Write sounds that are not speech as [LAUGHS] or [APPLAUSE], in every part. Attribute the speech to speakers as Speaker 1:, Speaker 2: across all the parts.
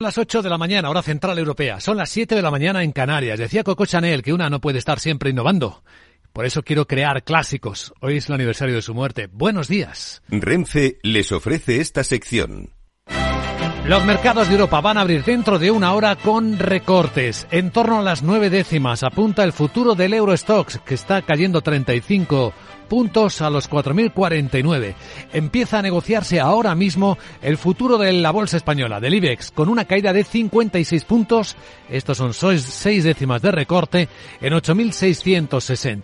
Speaker 1: Las 8 de la mañana, hora central europea. Son las 7 de la mañana en Canarias. Decía Coco Chanel que una no puede estar siempre innovando. Por eso quiero crear clásicos. Hoy es el aniversario de su muerte. Buenos días.
Speaker 2: Renfe les ofrece esta sección.
Speaker 1: Los mercados de Europa van a abrir dentro de una hora con recortes. En torno a las nueve décimas apunta el futuro del Eurostox, que está cayendo 35 puntos a los 4.049. Empieza a negociarse ahora mismo el futuro de la bolsa española, del IBEX, con una caída de 56 puntos. Estos son seis décimas de recorte en 8.660.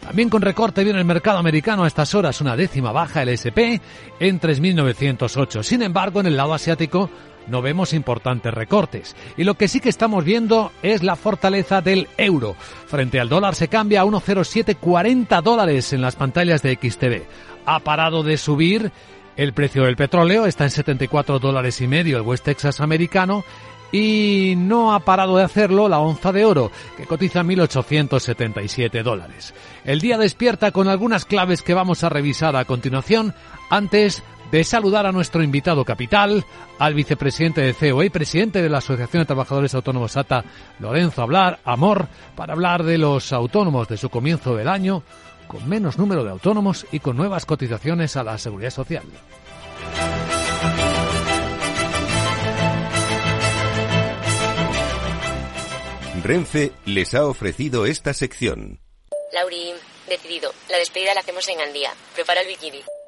Speaker 1: También con recorte viene el mercado americano a estas horas, una décima baja el SP en 3.908. Sin embargo, en el lado asiático, no vemos importantes recortes. Y lo que sí que estamos viendo es la fortaleza del euro. Frente al dólar se cambia a 1,0740 dólares en las pantallas de XTV. Ha parado de subir el precio del petróleo, está en 74 dólares y medio el West Texas americano y no ha parado de hacerlo la onza de oro, que cotiza 1.877 dólares. El día despierta con algunas claves que vamos a revisar a continuación. Antes, de saludar a nuestro invitado capital, al vicepresidente de COE y presidente de la Asociación de Trabajadores Autónomos ATA, Lorenzo Hablar, Amor, para hablar de los autónomos de su comienzo del año, con menos número de autónomos y con nuevas cotizaciones a la seguridad social.
Speaker 2: Renfe les ha ofrecido esta sección.
Speaker 3: Lauri, decidido. La despedida la hacemos en Andía. Prepara el bikini.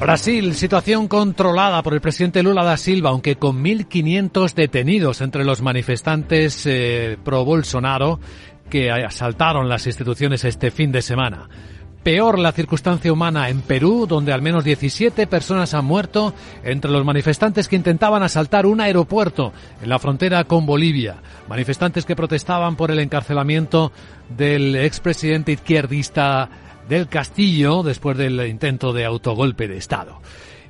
Speaker 1: Brasil, situación controlada por el presidente Lula da Silva, aunque con 1.500 detenidos entre los manifestantes eh, pro Bolsonaro que asaltaron las instituciones este fin de semana. Peor la circunstancia humana en Perú, donde al menos 17 personas han muerto entre los manifestantes que intentaban asaltar un aeropuerto en la frontera con Bolivia. Manifestantes que protestaban por el encarcelamiento del expresidente izquierdista del Castillo después del intento de autogolpe de Estado.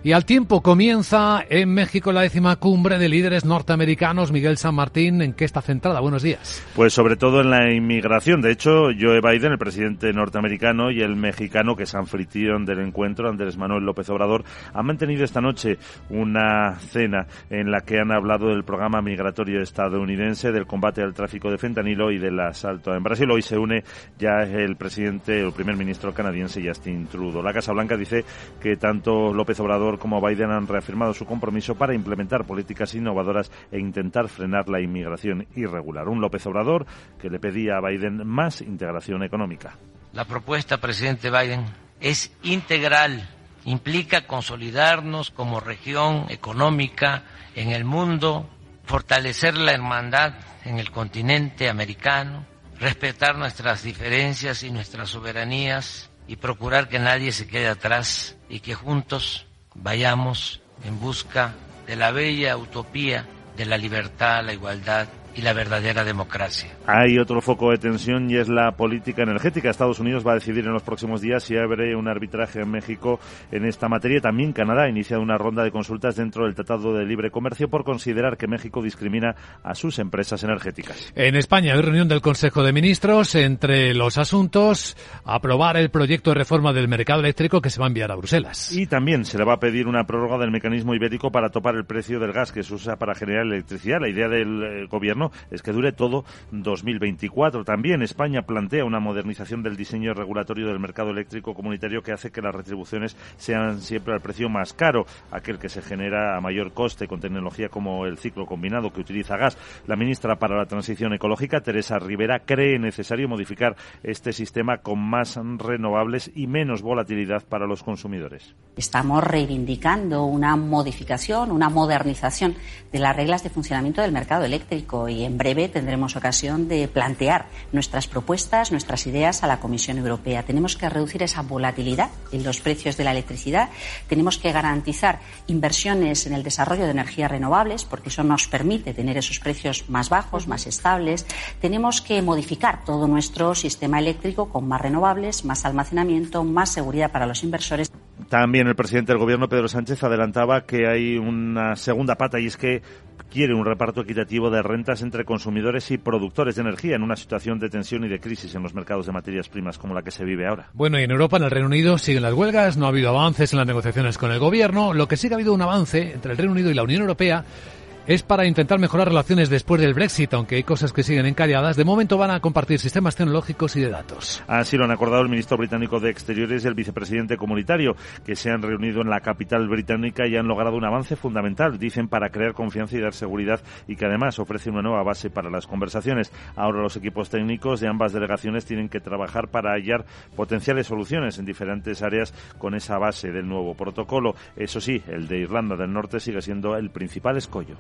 Speaker 1: Y al tiempo comienza en México la décima cumbre de líderes norteamericanos. Miguel San Martín, ¿en qué está centrada? Buenos días.
Speaker 4: Pues sobre todo en la inmigración. De hecho, Joe Biden, el presidente norteamericano, y el mexicano, que es anfitrión del encuentro, Andrés Manuel López Obrador, han mantenido esta noche una cena en la que han hablado del programa migratorio estadounidense, del combate al tráfico de fentanilo y del asalto en Brasil. Hoy se une ya el presidente, el primer ministro canadiense Justin Trudeau. La Casa Blanca dice que tanto López Obrador como Biden han reafirmado su compromiso para implementar políticas innovadoras e intentar frenar la inmigración irregular. Un López Obrador que le pedía a Biden más integración económica.
Speaker 5: La propuesta, presidente Biden, es integral. Implica consolidarnos como región económica en el mundo, fortalecer la hermandad en el continente americano, respetar nuestras diferencias y nuestras soberanías y procurar que nadie se quede atrás y que juntos vayamos en busca de la bella utopía de la libertad, la igualdad y la verdadera democracia.
Speaker 4: Hay otro foco de tensión y es la política energética. Estados Unidos va a decidir en los próximos días si abre un arbitraje en México en esta materia. También Canadá ha iniciado una ronda de consultas dentro del Tratado de Libre Comercio por considerar que México discrimina a sus empresas energéticas.
Speaker 1: En España hay reunión del Consejo de Ministros. Entre los asuntos, aprobar el proyecto de reforma del mercado eléctrico que se va a enviar a Bruselas.
Speaker 4: Y también se le va a pedir una prórroga del mecanismo ibérico para topar el precio del gas que se usa para generar electricidad. La idea del eh, gobierno es que dure todo 2024. También España plantea una modernización del diseño regulatorio del mercado eléctrico comunitario que hace que las retribuciones sean siempre al precio más caro, aquel que se genera a mayor coste con tecnología como el ciclo combinado que utiliza gas. La ministra para la Transición Ecológica, Teresa Rivera, cree necesario modificar este sistema con más renovables y menos volatilidad para los consumidores.
Speaker 6: Estamos reivindicando una modificación, una modernización de las reglas de funcionamiento del mercado eléctrico y en breve tendremos ocasión de plantear nuestras propuestas, nuestras ideas a la Comisión Europea. Tenemos que reducir esa volatilidad en los precios de la electricidad, tenemos que garantizar inversiones en el desarrollo de energías renovables, porque eso nos permite tener esos precios más bajos, más estables. Tenemos que modificar todo nuestro sistema eléctrico con más renovables, más almacenamiento, más seguridad para los inversores.
Speaker 4: También el presidente del gobierno, Pedro Sánchez, adelantaba que hay una segunda pata y es que quiere un reparto equitativo de rentas entre consumidores y productores de energía en una situación de tensión y de crisis en los mercados de materias primas como la que se vive ahora.
Speaker 1: Bueno, y en Europa, en el Reino Unido, siguen las huelgas, no ha habido avances en las negociaciones con el gobierno. Lo que sí que ha habido un avance entre el Reino Unido y la Unión Europea es para intentar mejorar relaciones después del Brexit, aunque hay cosas que siguen encalladas. De momento van a compartir sistemas tecnológicos y de datos.
Speaker 4: Así lo han acordado el ministro británico de Exteriores y el vicepresidente comunitario, que se han reunido en la capital británica y han logrado un avance fundamental, dicen, para crear confianza y dar seguridad y que además ofrece una nueva base para las conversaciones. Ahora los equipos técnicos de ambas delegaciones tienen que trabajar para hallar potenciales soluciones en diferentes áreas con esa base del nuevo protocolo. Eso sí, el de Irlanda del Norte sigue siendo el principal escollo.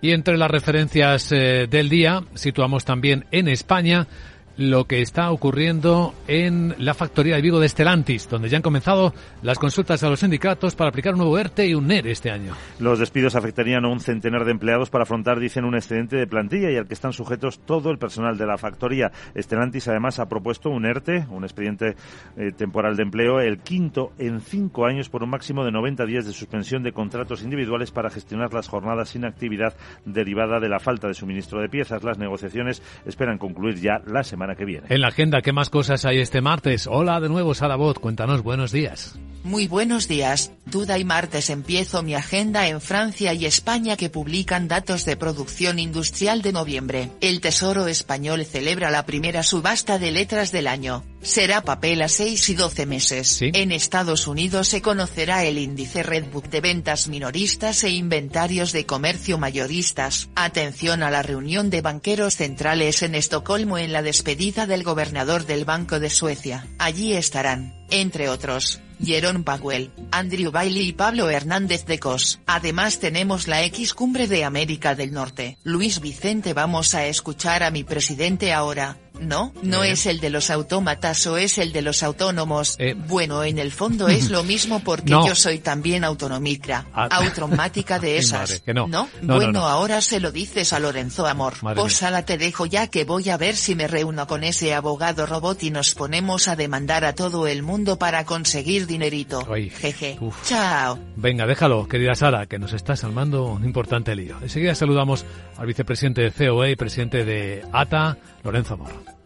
Speaker 1: Y entre las referencias eh, del día situamos también en España lo que está ocurriendo en la factoría de Vigo de Estelantis, donde ya han comenzado las consultas a los sindicatos para aplicar un nuevo ERTE y un NER este año.
Speaker 4: Los despidos afectarían a un centenar de empleados para afrontar, dicen, un excedente de plantilla y al que están sujetos todo el personal de la factoría. Estelantis además ha propuesto un ERTE, un expediente eh, temporal de empleo, el quinto en cinco años por un máximo de 90 días de suspensión de contratos individuales para gestionar las jornadas sin actividad derivada de la falta de suministro de piezas. Las negociaciones esperan concluir ya la semana que viene.
Speaker 1: En la agenda, ¿qué más cosas hay este martes? Hola de nuevo, Sara Bot, cuéntanos, buenos días.
Speaker 7: Muy buenos días, duda y martes empiezo mi agenda en Francia y España que publican datos de producción industrial de noviembre. El Tesoro español celebra la primera subasta de letras del año. Será papel a 6 y 12 meses. En Estados Unidos se conocerá el índice Redbook de ventas minoristas e inventarios de comercio mayoristas. Atención a la reunión de banqueros centrales en Estocolmo en la despedida del gobernador del Banco de Suecia. Allí estarán, entre otros, Jerome Powell, Andrew Bailey y Pablo Hernández de Cos. Además tenemos la X Cumbre de América del Norte. Luis Vicente vamos a escuchar a mi presidente ahora, no, no es el de los autómatas o es el de los autónomos.
Speaker 1: Eh.
Speaker 7: Bueno, en el fondo es lo mismo porque
Speaker 1: No.
Speaker 7: yo soy también autonomicra,
Speaker 1: Ah.
Speaker 7: automática de [LAUGHS] esas.
Speaker 1: madre, que no. No,
Speaker 7: Bueno,
Speaker 1: no, no.
Speaker 7: ahora se lo dices a Lorenzo Amor.
Speaker 1: Madre
Speaker 7: Pues ala te dejo ya que voy a ver si me reúno con ese abogado robot y nos ponemos a demandar a todo el mundo para conseguir dinerito.
Speaker 1: Ay,
Speaker 7: Jeje.
Speaker 1: uf.
Speaker 7: Chao.
Speaker 1: Venga, déjalo, querida Sara, que nos estás salvando un importante lío. Enseguida saludamos al vicepresidente de COE y presidente de ATA, Lorenzo Amor.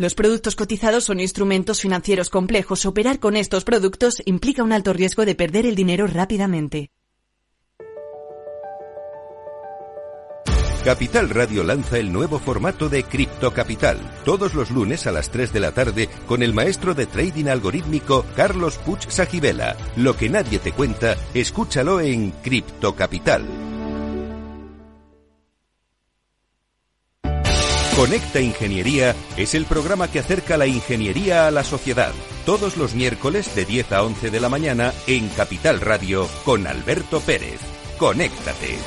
Speaker 8: Los productos cotizados son instrumentos financieros complejos. Operar con estos productos implica un alto riesgo de perder el dinero rápidamente.
Speaker 2: Capital Radio lanza el nuevo formato de Cripto Capital, todos los lunes a las 3 de la tarde con el maestro de trading algorítmico Carlos Puch Sajibela. Lo que nadie te cuenta, escúchalo en Cripto Capital. Conecta Ingeniería es el programa que acerca la ingeniería a la sociedad. Todos los miércoles de 10 a 11 de la mañana en Capital Radio con Alberto Pérez. Conéctate.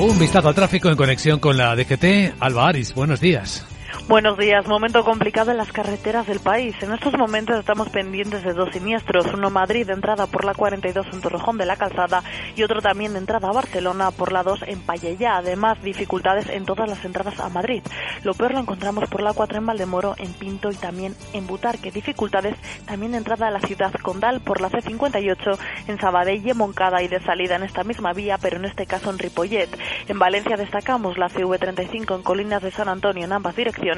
Speaker 1: Un vistazo al tráfico en conexión con la DGT. Alba Aris, buenos días.
Speaker 9: Buenos días. Momento complicado en las carreteras del país. En estos momentos estamos pendientes de dos siniestros. Uno Madrid, de entrada por la 42 en Torrejón de la Calzada y otro también de entrada a Barcelona por la 2 en Payellá. Además, dificultades en todas las entradas a Madrid. Lo peor lo encontramos por la 4 en Valdemoro, en Pinto y también en Butarque. Dificultades también de entrada a la ciudad condal por la C58 en Sabadell y en Moncada y de salida en esta misma vía, pero en este caso en Ripollet. En Valencia destacamos la CV35 en Colinas de San Antonio en ambas direcciones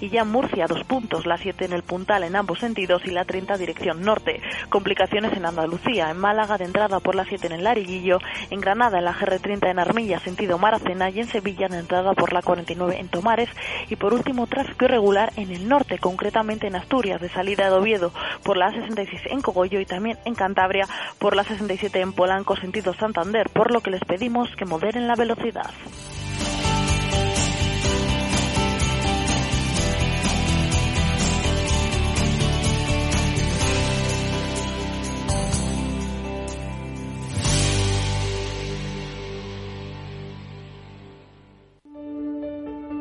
Speaker 9: y ya Murcia dos puntos, la 7 en el Puntal en ambos sentidos y la 30 dirección norte. Complicaciones en Andalucía, en Málaga de entrada por la 7 en el Lariguillo, en Granada en la GR30 en Armilla sentido Maracena y en Sevilla de entrada por la 49 en Tomares y por último tráfico irregular en el norte, concretamente en Asturias de salida de Oviedo por la 66 en Cogollo y también en Cantabria por la 67 en Polanco sentido Santander, por lo que les pedimos que moderen la velocidad.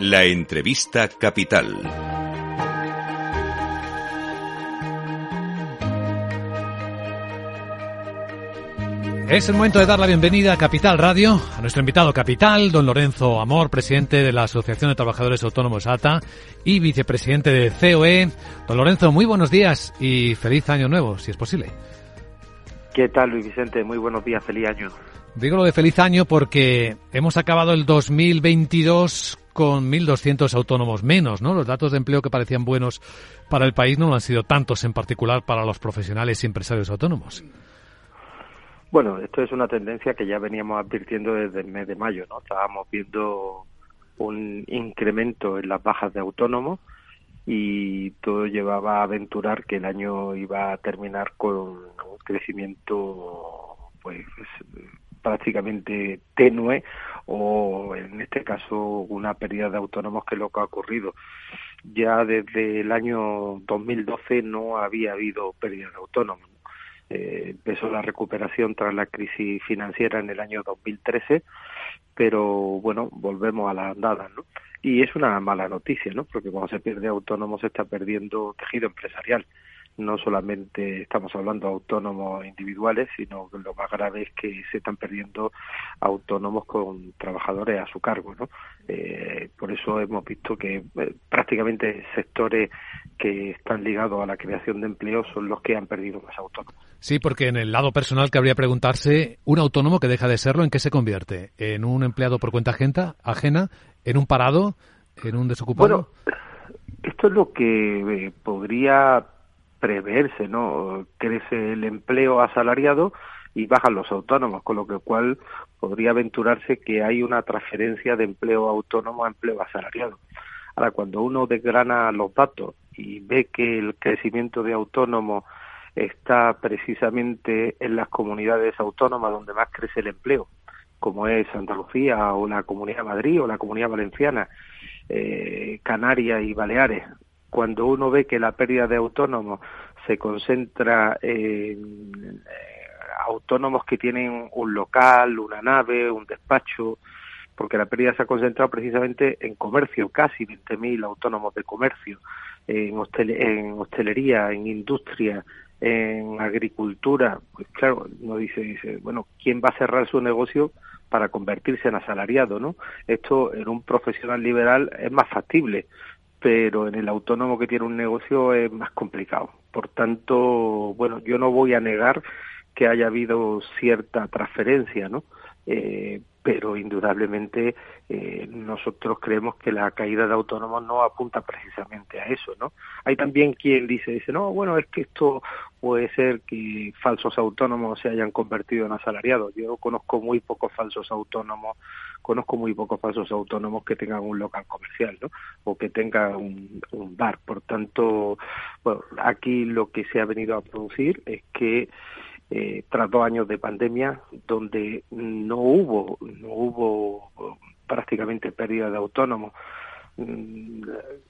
Speaker 2: La entrevista capital.
Speaker 1: Es el momento de dar la bienvenida a Capital Radio, a nuestro invitado capital, don Lorenzo Amor, presidente de la Asociación de Trabajadores Autónomos ATA y vicepresidente de COE. Don Lorenzo, muy buenos días y feliz año nuevo, si es posible.
Speaker 10: ¿Qué tal, Luis Vicente? Muy buenos días, feliz año.
Speaker 1: Digo lo de feliz año porque hemos acabado el 2022 con 1.200 autónomos menos, ¿no? Los datos de empleo que parecían buenos para el país no han sido tantos, en particular para los profesionales y empresarios autónomos.
Speaker 10: Bueno, esto es una tendencia que ya veníamos advirtiendo desde el mes de mayo, ¿no? Estábamos viendo un incremento en las bajas de autónomos y todo llevaba a aventurar que el año iba a terminar con un crecimiento pues prácticamente tenue o en este caso una pérdida de autónomos que es lo que ha ocurrido. Ya desde el año 2012 no había habido pérdida de autónomos. Eh, empezó la recuperación tras la crisis financiera en el año 2013, pero bueno, volvemos a la andada, ¿no? Y es una mala noticia, ¿no? Porque cuando se pierde autónomos se está perdiendo tejido empresarial no solamente estamos hablando de autónomos individuales, sino que lo más grave es que se están perdiendo autónomos con trabajadores a su cargo. ¿no? Eh, por eso hemos visto que eh, prácticamente sectores que están ligados a la creación de empleo son los que han perdido más autónomos.
Speaker 1: Sí, porque en el lado personal cabría preguntarse, un autónomo que deja de serlo, ¿en qué se convierte? ¿En un empleado por cuenta ajena? ajena ¿En un parado? ¿En un desocupado?
Speaker 10: Bueno, esto es lo que eh, podría preverse, ¿no? Crece el empleo asalariado y bajan los autónomos, con lo que cual podría aventurarse que hay una transferencia de empleo autónomo a empleo asalariado. Ahora, cuando uno desgrana los datos y ve que el crecimiento de autónomos está precisamente en las comunidades autónomas donde más crece el empleo, como es Andalucía o la Comunidad de Madrid o la Comunidad Valenciana, eh, Canarias y Baleares, cuando uno ve que la pérdida de autónomos se concentra en eh, autónomos que tienen un local, una nave, un despacho, porque la pérdida se ha concentrado precisamente en comercio, casi 20.000 autónomos de comercio, en, en hostelería, en industria, en agricultura. Pues claro, uno dice, dice, bueno, ¿quién va a cerrar su negocio para convertirse en asalariado, no? Esto en un profesional liberal es más factible, pero en el autónomo que tiene un negocio es más complicado. Por tanto, bueno, yo no voy a negar que haya habido cierta transferencia, ¿no? Eh, pero indudablemente eh, nosotros creemos que la caída de autónomos no apunta precisamente a eso, ¿no? Hay también quien dice, dice, no, bueno, es que esto puede ser que falsos autónomos se hayan convertido en asalariados. Yo conozco muy pocos falsos autónomos, conozco muy pocos falsos autónomos que tengan un local comercial, ¿no? O que tengan un, bar. Por tanto, bueno, aquí lo que se ha venido a producir es que eh, tras dos años de pandemia, donde no hubo, no hubo prácticamente pérdida de autónomos,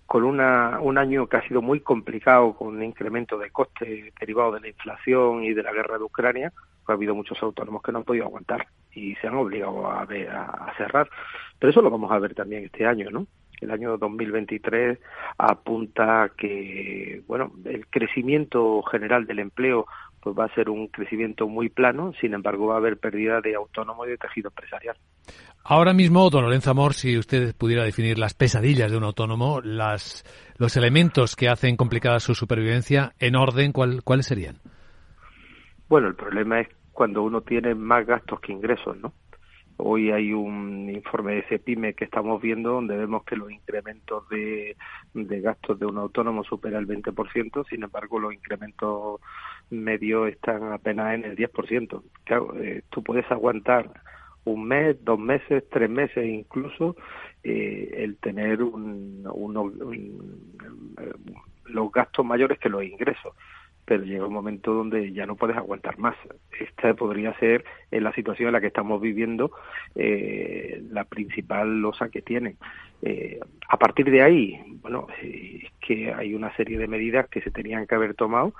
Speaker 10: con una, un año que ha sido muy complicado, con un incremento de costes derivados de la inflación y de la guerra de Ucrania, pues ha habido muchos autónomos que no han podido aguantar y se han obligado a, a, cerrar. Pero eso lo vamos a ver también este año, ¿no? El año 2023 apunta que, bueno, el crecimiento general del empleo pues va a ser un crecimiento muy plano, sin embargo va a haber pérdida de autónomo y de tejido empresarial.
Speaker 1: Ahora mismo, don Lorenzo Amor, si usted pudiera definir las pesadillas de un autónomo, las, los elementos que hacen complicada su supervivencia, en orden, ¿cuál, ¿cuáles serían?
Speaker 10: Bueno, el problema es cuando uno tiene más gastos que ingresos, ¿no? Hoy hay un informe de CEPIME que estamos viendo donde vemos que los incrementos de, gastos de un autónomo superan el 20%, sin embargo los incrementos medios están apenas en el 10%. Claro, eh, tú puedes aguantar un mes, dos meses, tres meses incluso, eh, el tener un, los gastos mayores que los ingresos. Pero llega un momento donde ya no puedes aguantar más. Esta podría ser, en la situación en la que estamos viviendo, eh, la principal losa que tienen. Eh, a partir de ahí, bueno, es que hay una serie de medidas que se tenían que haber tomado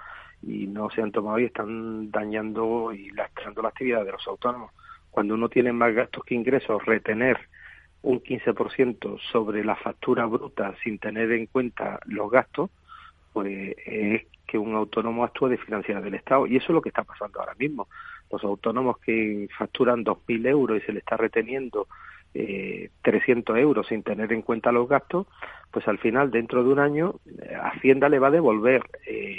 Speaker 10: y no se han tomado y están dañando y lastrando la actividad de los autónomos cuando uno tiene más gastos que ingresos, retener un 15% sobre la factura bruta sin tener en cuenta los gastos, pues es que un autónomo actúa de financiera del Estado. Y eso es lo que está pasando ahora mismo. Los autónomos que facturan 2.000 euros y se le está reteniendo eh, 300 euros sin tener en cuenta los gastos, pues al final, dentro de un año, eh, Hacienda le va a devolver eh,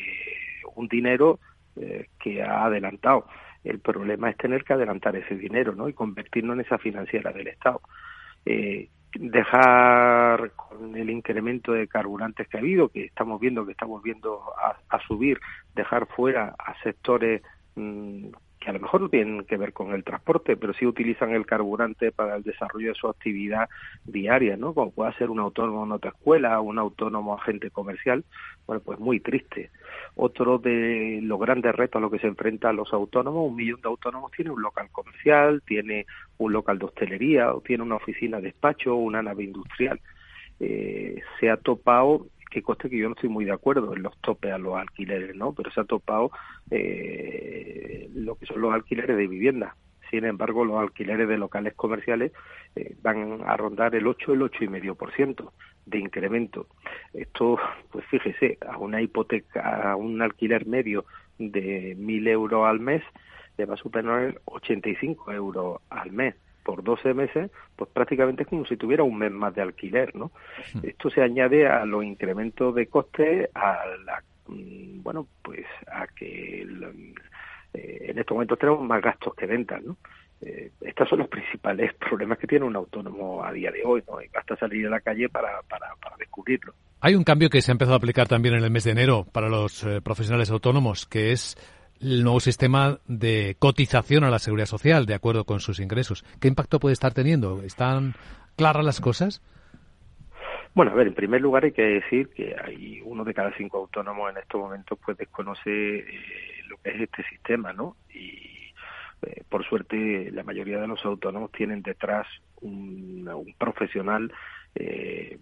Speaker 10: un dinero eh, que ha adelantado. El problema es tener que adelantar ese dinero ¿no? y convertirnos en esa financiera del Estado. Eh, dejar con el incremento de carburantes que ha habido, que estamos viendo que estamos viendo a, subir, dejar fuera a sectores mm, que a lo mejor no tienen que ver con el transporte, pero sí utilizan el carburante para el desarrollo de su actividad diaria, ¿no? Como puede ser un autónomo en otra escuela, un autónomo agente comercial, bueno, pues muy triste. Otro de los grandes retos a los que se enfrentan los autónomos, un millón de autónomos tiene un local comercial, tiene un local de hostelería, o tiene una oficina de despacho, una nave industrial. Eh, se ha topado que coste que yo no estoy muy de acuerdo en los topes a los alquileres, ¿no? Pero se ha topado eh, lo que son los alquileres de vivienda. Sin embargo, los alquileres de locales comerciales eh, van a rondar el 8, el 8,5% de incremento. Esto, pues fíjese, a una hipoteca, a un alquiler medio de 1.000 euros al mes, le va a superar 85 euros al mes por 12 meses, pues prácticamente es como si tuviera un mes más de alquiler, ¿no? Esto se añade a los incrementos de coste, a la, mm, bueno, pues a que eh, en estos momentos tenemos más gastos que ventas, ¿no? Eh, estos son los principales [LAUGHS] problemas que tiene un autónomo a día de hoy, ¿no? Y basta salir a la calle para, para, para descubrirlo.
Speaker 1: Hay un cambio que se ha empezado a aplicar también en el mes de enero para los eh, profesionales autónomos, que es el nuevo sistema de cotización a la seguridad social de acuerdo con sus ingresos. ¿Qué impacto puede estar teniendo? ¿Están claras las cosas?
Speaker 10: Bueno, a ver, en primer lugar hay que decir que hay uno de cada cinco autónomos en estos momentos pues desconoce eh, lo que es este sistema, ¿no? Y eh, por suerte la mayoría de los autónomos tienen detrás un, profesional eh,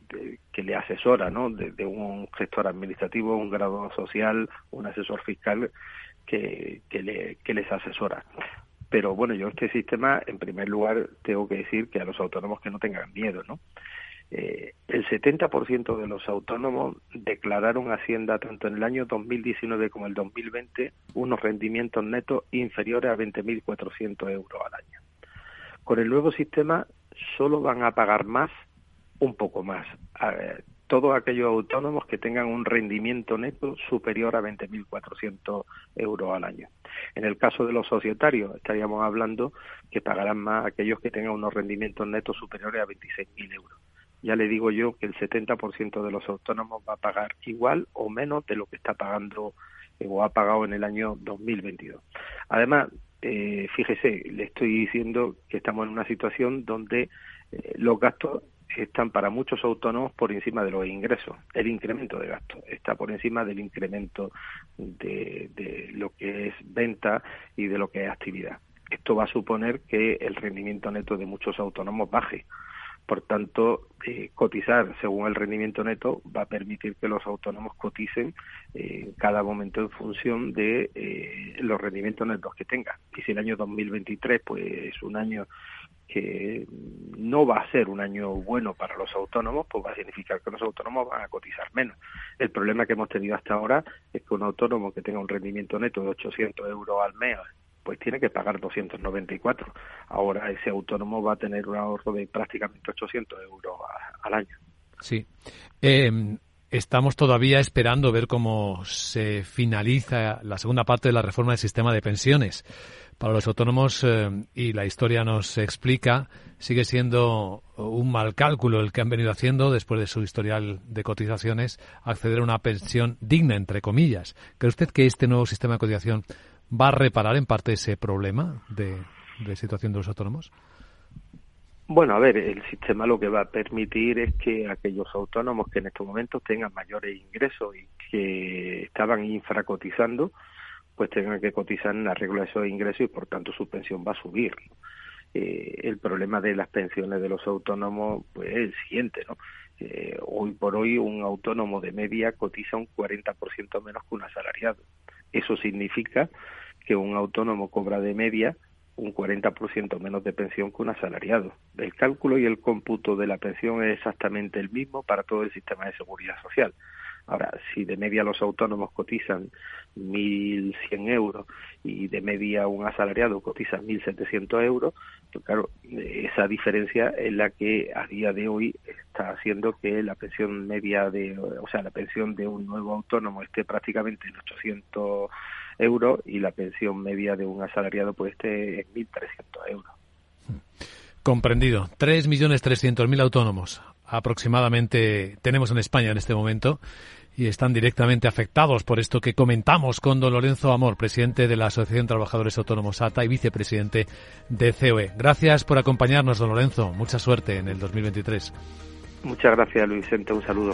Speaker 10: que le asesora, ¿no? Desde un gestor administrativo, un graduado social, un asesor fiscal que, que, les asesora. Pero bueno, yo este sistema, en primer lugar, tengo que decir que a los autónomos que no tengan miedo, ¿no? Eh, el 70% de los autónomos declararon Hacienda tanto en el año 2019 como el 2020 unos rendimientos netos inferiores a 20.400 euros al año. Con el nuevo sistema solo van a pagar más, un poco más todos aquellos autónomos que tengan un rendimiento neto superior a 20.400 euros al año. En el caso de los societarios, estaríamos hablando que pagarán más aquellos que tengan unos rendimientos netos superiores a 26.000 euros. Ya le digo yo que el 70% de los autónomos va a pagar igual o menos de lo que está pagando o ha pagado en el año 2022. Además, eh, fíjese, le estoy diciendo que estamos en una situación donde eh, los gastos están para muchos autónomos por encima de los ingresos. El incremento de gastos está por encima del incremento de, de lo que es venta y de lo que es actividad. Esto va a suponer que el rendimiento neto de muchos autónomos baje. Por tanto, eh, cotizar según el rendimiento neto va a permitir que los autónomos coticen eh, en cada momento en función de eh, los rendimientos netos que tengan. Y si el año 2023 pues es un año que no va a ser un año bueno para los autónomos, pues va a significar que los autónomos van a cotizar menos. El problema que hemos tenido hasta ahora es que un autónomo que tenga un rendimiento neto de 800 euros al mes, pues tiene que pagar 294. Ahora ese autónomo va a tener un ahorro de prácticamente 800 euros al año.
Speaker 1: Sí. Eh, estamos todavía esperando ver cómo se finaliza la segunda parte de la reforma del sistema de pensiones para los autónomos eh, y la historia nos explica sigue siendo un mal cálculo el que han venido haciendo después de su historial de cotizaciones acceder a una pensión digna entre comillas. ¿Cree usted que este nuevo sistema de cotización va a reparar en parte ese problema de, de situación de los autónomos?
Speaker 10: Bueno, a ver, el sistema lo que va a permitir es que aquellos autónomos que en estos momentos tengan mayores ingresos y que estaban infracotizando, pues tengan que cotizar en arreglo de esos ingresos y por tanto su pensión va a subir. Eh, el problema de las pensiones de los autónomos pues es el siguiente, ¿no? Eh, hoy por hoy un autónomo de media cotiza un 40% menos que un asalariado. Eso significa que un autónomo cobra de media un 40% menos de pensión que un asalariado. El cálculo y el cómputo de la pensión es exactamente el mismo para todo el sistema de seguridad social. Ahora, si de media los autónomos cotizan 1.100 euros y de media un asalariado cotiza 1.700 euros, pues claro, esa diferencia es la que a día de hoy está haciendo que la pensión media de, o sea, la pensión de un nuevo autónomo esté prácticamente en 800 euros y la pensión media de un asalariado pues esté en 1.300 euros.
Speaker 1: Comprendido. 3.300.000 autónomos aproximadamente tenemos en España en este momento y están directamente afectados por esto que comentamos con don Lorenzo Amor, presidente de la Asociación de Trabajadores Autónomos ATA y vicepresidente de COE. Gracias por acompañarnos, don Lorenzo. Mucha suerte en el 2023.
Speaker 10: Muchas gracias, Luis Vicente. Un saludo.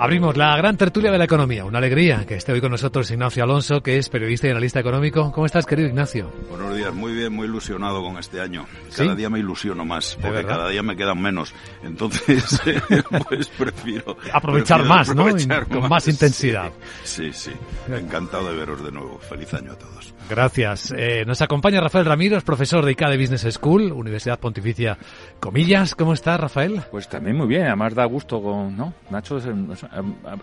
Speaker 1: Abrimos la gran tertulia de la economía. Una alegría que esté hoy con nosotros Ignacio Alonso, que es periodista y analista económico. ¿Cómo estás, querido Ignacio?
Speaker 11: Buenos días, muy bien, muy ilusionado con este año. Cada día me ilusiono más, porque cada día me quedan menos. Entonces, [LAUGHS] pues prefiero...
Speaker 1: Aprovechar más, ¿no? con más intensidad.
Speaker 11: Sí, sí. Encantado de veros de nuevo. Feliz año a todos.
Speaker 1: Gracias. Eh, nos acompaña Rafael Ramírez, profesor de ICADE Business School, Universidad Pontificia Comillas. ¿Cómo está, Rafael?
Speaker 12: Pues también muy bien. Además da gusto con, ¿no? Nacho es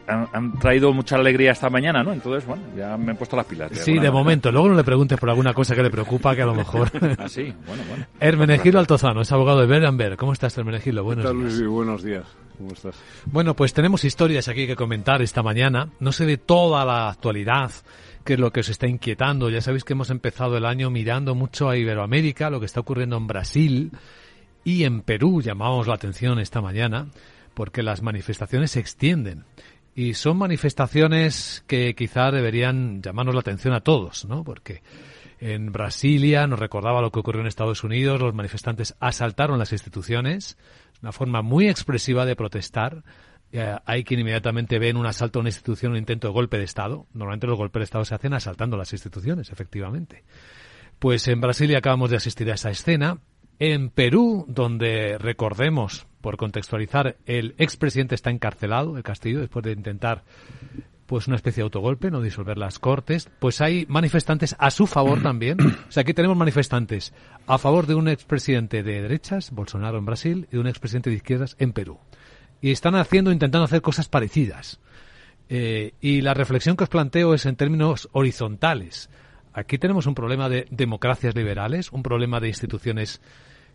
Speaker 12: han, traído mucha alegría esta mañana, ¿no? Entonces, bueno, ya me he puesto las pilas.
Speaker 1: sí, de momento. Luego no le preguntes por alguna cosa que le preocupa, que a lo [LAUGHS] mejor...
Speaker 12: ah, sí, bueno, bueno.
Speaker 1: Hermenegildo Altozano es abogado de Berenberg. ¿Cómo estás, Hermenegildo? Buenos días.
Speaker 13: Buenos días. ¿Cómo estás?
Speaker 1: Bueno, pues tenemos historias aquí que comentar esta mañana. No sé de toda la actualidad qué es lo que os está inquietando. Ya sabéis que hemos empezado el año mirando mucho a Iberoamérica, lo que está ocurriendo en Brasil y en Perú. Llamamos la atención esta mañana porque las manifestaciones se extienden. Y son manifestaciones que quizá deberían llamarnos la atención a todos, ¿no? Porque en Brasilia nos recordaba lo que ocurrió en Estados Unidos, los manifestantes asaltaron las instituciones, una forma muy expresiva de protestar. Eh, hay quien inmediatamente ve en un asalto a una institución un intento de golpe de Estado. Normalmente los golpes de Estado se hacen asaltando las instituciones, efectivamente. Pues en Brasilia acabamos de asistir a esa escena. En Perú, donde recordemos, por contextualizar, el expresidente está encarcelado, el Castillo, después de intentar pues una especie de autogolpe, no disolver las cortes, pues hay manifestantes a su favor [CLEARS THROAT] también. O sea, aquí tenemos manifestantes a favor de un expresidente de derechas, Bolsonaro en Brasil, y de un expresidente de izquierdas en Perú. Y están haciendo, intentando hacer cosas parecidas. Eh, y la reflexión que os planteo es en términos horizontales. Aquí tenemos un problema de democracias liberales, un problema de instituciones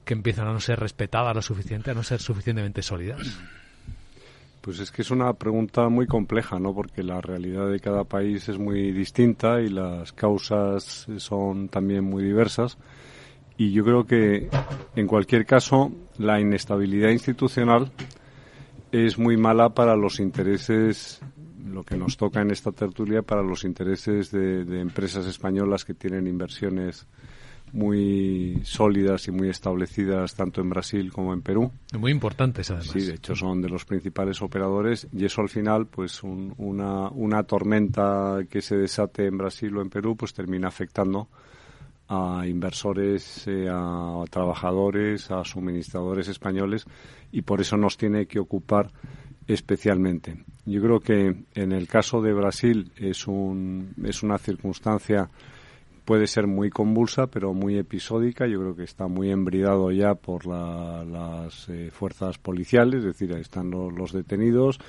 Speaker 1: que empiezan a no ser respetadas lo suficiente, a no ser suficientemente sólidas.
Speaker 13: Pues es que es una pregunta muy compleja, ¿no? Porque la realidad de cada país es muy distinta y las causas son también muy diversas. Y yo creo que, en cualquier caso, la inestabilidad institucional es muy mala para los intereses, lo que nos toca en esta tertulia, para los intereses de, de empresas españolas que tienen inversiones muy sólidas y muy establecidas tanto en Brasil como en Perú.
Speaker 1: Muy importantes además.
Speaker 13: Sí, de hecho son de los principales operadores y eso al final, pues una, una tormenta que se desate en Brasil o en Perú, pues termina afectando a inversores, eh, a trabajadores, a suministradores españoles y por eso nos tiene que ocupar especialmente. Yo creo que en el caso de Brasil es, un, es una circunstancia puede ser muy convulsa, pero muy episódica. Yo creo que está muy embridado ya por las eh, fuerzas policiales, es decir, ahí están los, detenidos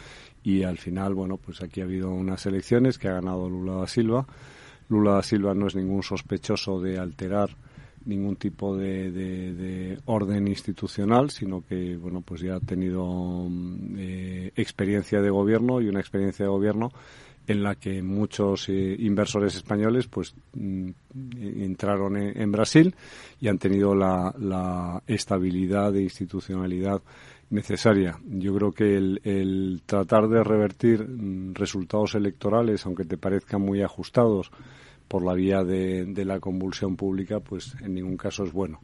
Speaker 13: y al final, bueno, pues aquí ha habido unas elecciones que ha ganado Lula da Silva. Lula da Silva no es ningún sospechoso de alterar ningún tipo de, orden institucional, sino que bueno pues ya ha tenido eh, experiencia de gobierno y una experiencia de gobierno en la que muchos eh, inversores españoles pues mm, entraron en, Brasil y han tenido la, estabilidad e institucionalidad necesaria. Yo creo que el, tratar de revertir mm, resultados electorales, aunque te parezcan muy ajustados por la vía de, de la convulsión pública, pues en ningún caso es bueno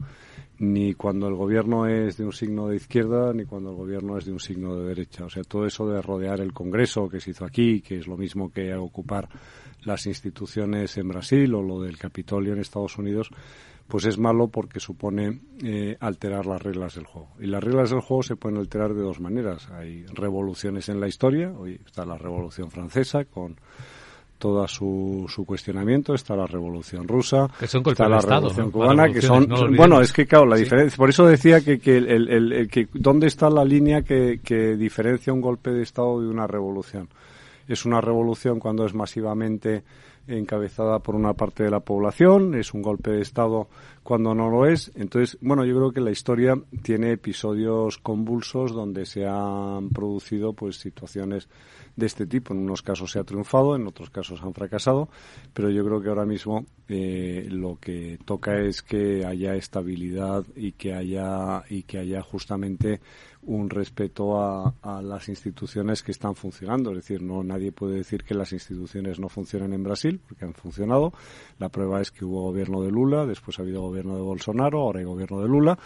Speaker 13: ni cuando el gobierno es de un signo de izquierda ni cuando el gobierno es de un signo de derecha. O sea, todo eso de rodear el Congreso que se hizo aquí, que es lo mismo que ocupar las instituciones en Brasil o lo del Capitolio en Estados Unidos, pues es malo porque supone eh, alterar las reglas del juego. Y las reglas del juego se pueden alterar de dos maneras. Hay revoluciones en la historia, hoy está la Revolución Francesa con toda su, su cuestionamiento, está la Revolución Rusa,
Speaker 1: que son
Speaker 13: está la
Speaker 1: Estado,
Speaker 13: Revolución Cubana, que son, bueno, es que claro, la diferencia, por eso decía que, que, el, el, que dónde está la línea que, que diferencia un golpe de Estado de una revolución. Es una revolución cuando es masivamente encabezada por una parte de la población, es un golpe de Estado cuando no lo es. Entonces, bueno, yo creo que la historia tiene episodios convulsos donde se han producido pues situaciones de este tipo. En unos casos se ha triunfado, en otros casos han fracasado, pero yo creo que ahora mismo eh, lo que toca es que haya estabilidad y que haya y que haya justamente un respeto a, las instituciones que están funcionando. Es decir, no nadie puede decir que las instituciones no funcionen en Brasil, porque han funcionado. La prueba es que hubo gobierno de Lula, después ha habido gobierno de Bolsonaro, ahora hay gobierno de Lula,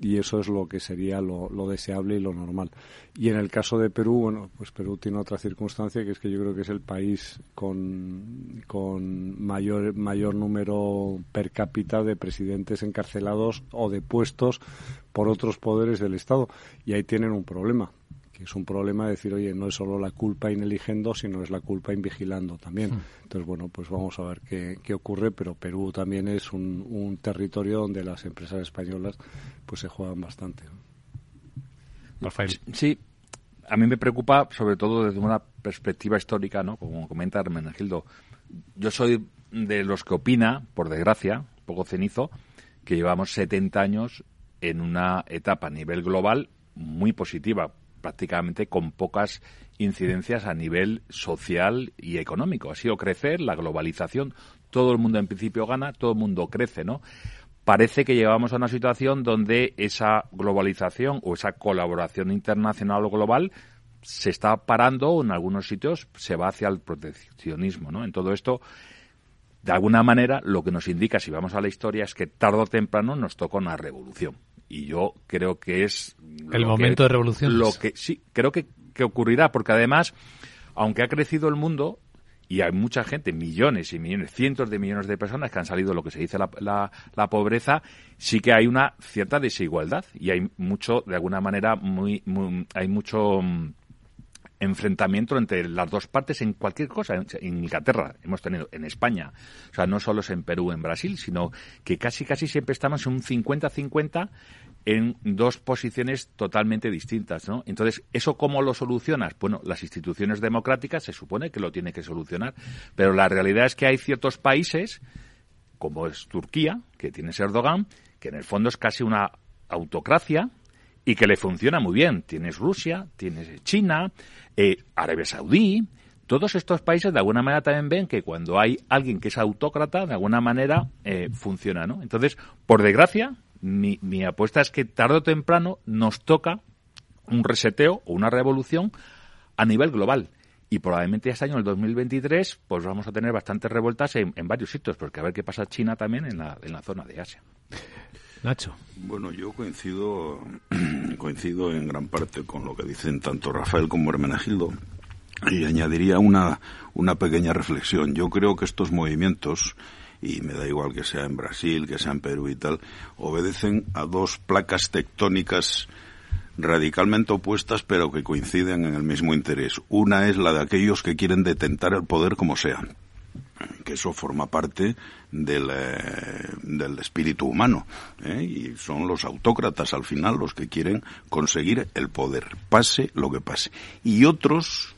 Speaker 13: y eso es lo que sería lo, deseable y lo normal. Y en el caso de Perú, bueno, pues Perú tiene otra circunstancia, que es que yo creo que es el país con, con mayor, mayor número per cápita de presidentes encarcelados o de puestos por otros poderes del Estado. Y ahí tienen un problema, que es un problema de decir, oye, no es solo la culpa ineligiendo, sino es la culpa invigilando también. Hmm. Entonces, bueno, pues vamos a ver qué, qué ocurre, pero Perú también es un, un, territorio donde las empresas españolas pues se juegan bastante.
Speaker 12: Sí, a mí me preocupa sobre todo desde una perspectiva histórica, ¿no? Como comenta Hermenegildo. Yo soy de los que opina, por desgracia, poco cenizo, que llevamos 70 años en una etapa a nivel global muy positiva, prácticamente con pocas incidencias a nivel social y económico. Ha sido crecer, la globalización, todo el mundo en principio gana, todo el mundo crece, ¿no? Parece que llegamos a una situación donde esa globalización o esa colaboración internacional o global se está parando o en algunos sitios se va hacia el proteccionismo, ¿no? En todo esto de alguna manera lo que nos indica, si vamos a la historia, es que tarde o temprano nos toca una revolución. Y yo creo que es...
Speaker 1: El momento de revolución.
Speaker 12: Lo que, sí, creo que, que ocurrirá, porque además, aunque ha crecido el mundo, y hay mucha gente, millones y millones, cientos de millones de personas que han salido de lo que se dice la, la, pobreza, sí que hay una cierta desigualdad y hay mucho, de alguna manera, muy, muy hay mucho mm, enfrentamiento entre las dos partes en cualquier cosa. En Inglaterra hemos tenido, en España, o sea, no solo es en Perú, en Brasil, sino que casi, casi siempre estamos en un 50-50 en dos posiciones totalmente distintas, ¿no? Entonces, ¿eso cómo lo solucionas? Bueno, las instituciones democráticas se supone que lo tiene que solucionar, pero la realidad es que hay ciertos países, como es Turquía, que tiene Erdogan, que en el fondo es casi una autocracia, y que le funciona muy bien. Tienes Rusia, tienes China, eh, Arabia Saudí. Todos estos países de alguna manera también ven que cuando hay alguien que es autócrata, de alguna manera eh, funciona, ¿no? Entonces, por desgracia, mi, apuesta es que tarde o temprano nos toca un reseteo o una revolución a nivel global. Y probablemente este año, el 2023, pues vamos a tener bastantes revueltas en, en varios sitios, porque a ver qué pasa China también en la, en la zona de Asia.
Speaker 11: Bueno, yo coincido, [CLEARS THROAT] coincido en gran parte con lo que dicen tanto Rafael como Hermenegildo y añadiría una, una pequeña reflexión. Yo creo que estos movimientos, y me da igual que sea en Brasil, que sea en Perú y tal, obedecen a dos placas tectónicas radicalmente opuestas pero que coinciden en el mismo interés. Una es la de aquellos que quieren detentar el poder como sea que eso forma parte del, eh, del espíritu humano. ¿eh? Y son los autócratas al final los que quieren conseguir el poder, pase lo que pase. Y otros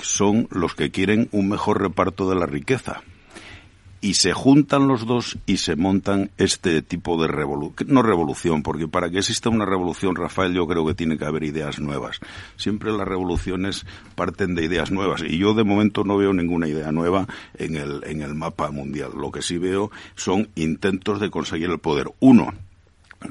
Speaker 11: son los que quieren un mejor reparto de la riqueza y se juntan los dos y se montan este tipo de revolución, no revolución, porque para que exista una revolución, Rafael, yo creo que tiene que haber ideas nuevas. Siempre las revoluciones parten de ideas nuevas y yo de momento no veo ninguna idea nueva en el, en el mapa mundial. Lo que sí veo son intentos de conseguir el poder. Uno,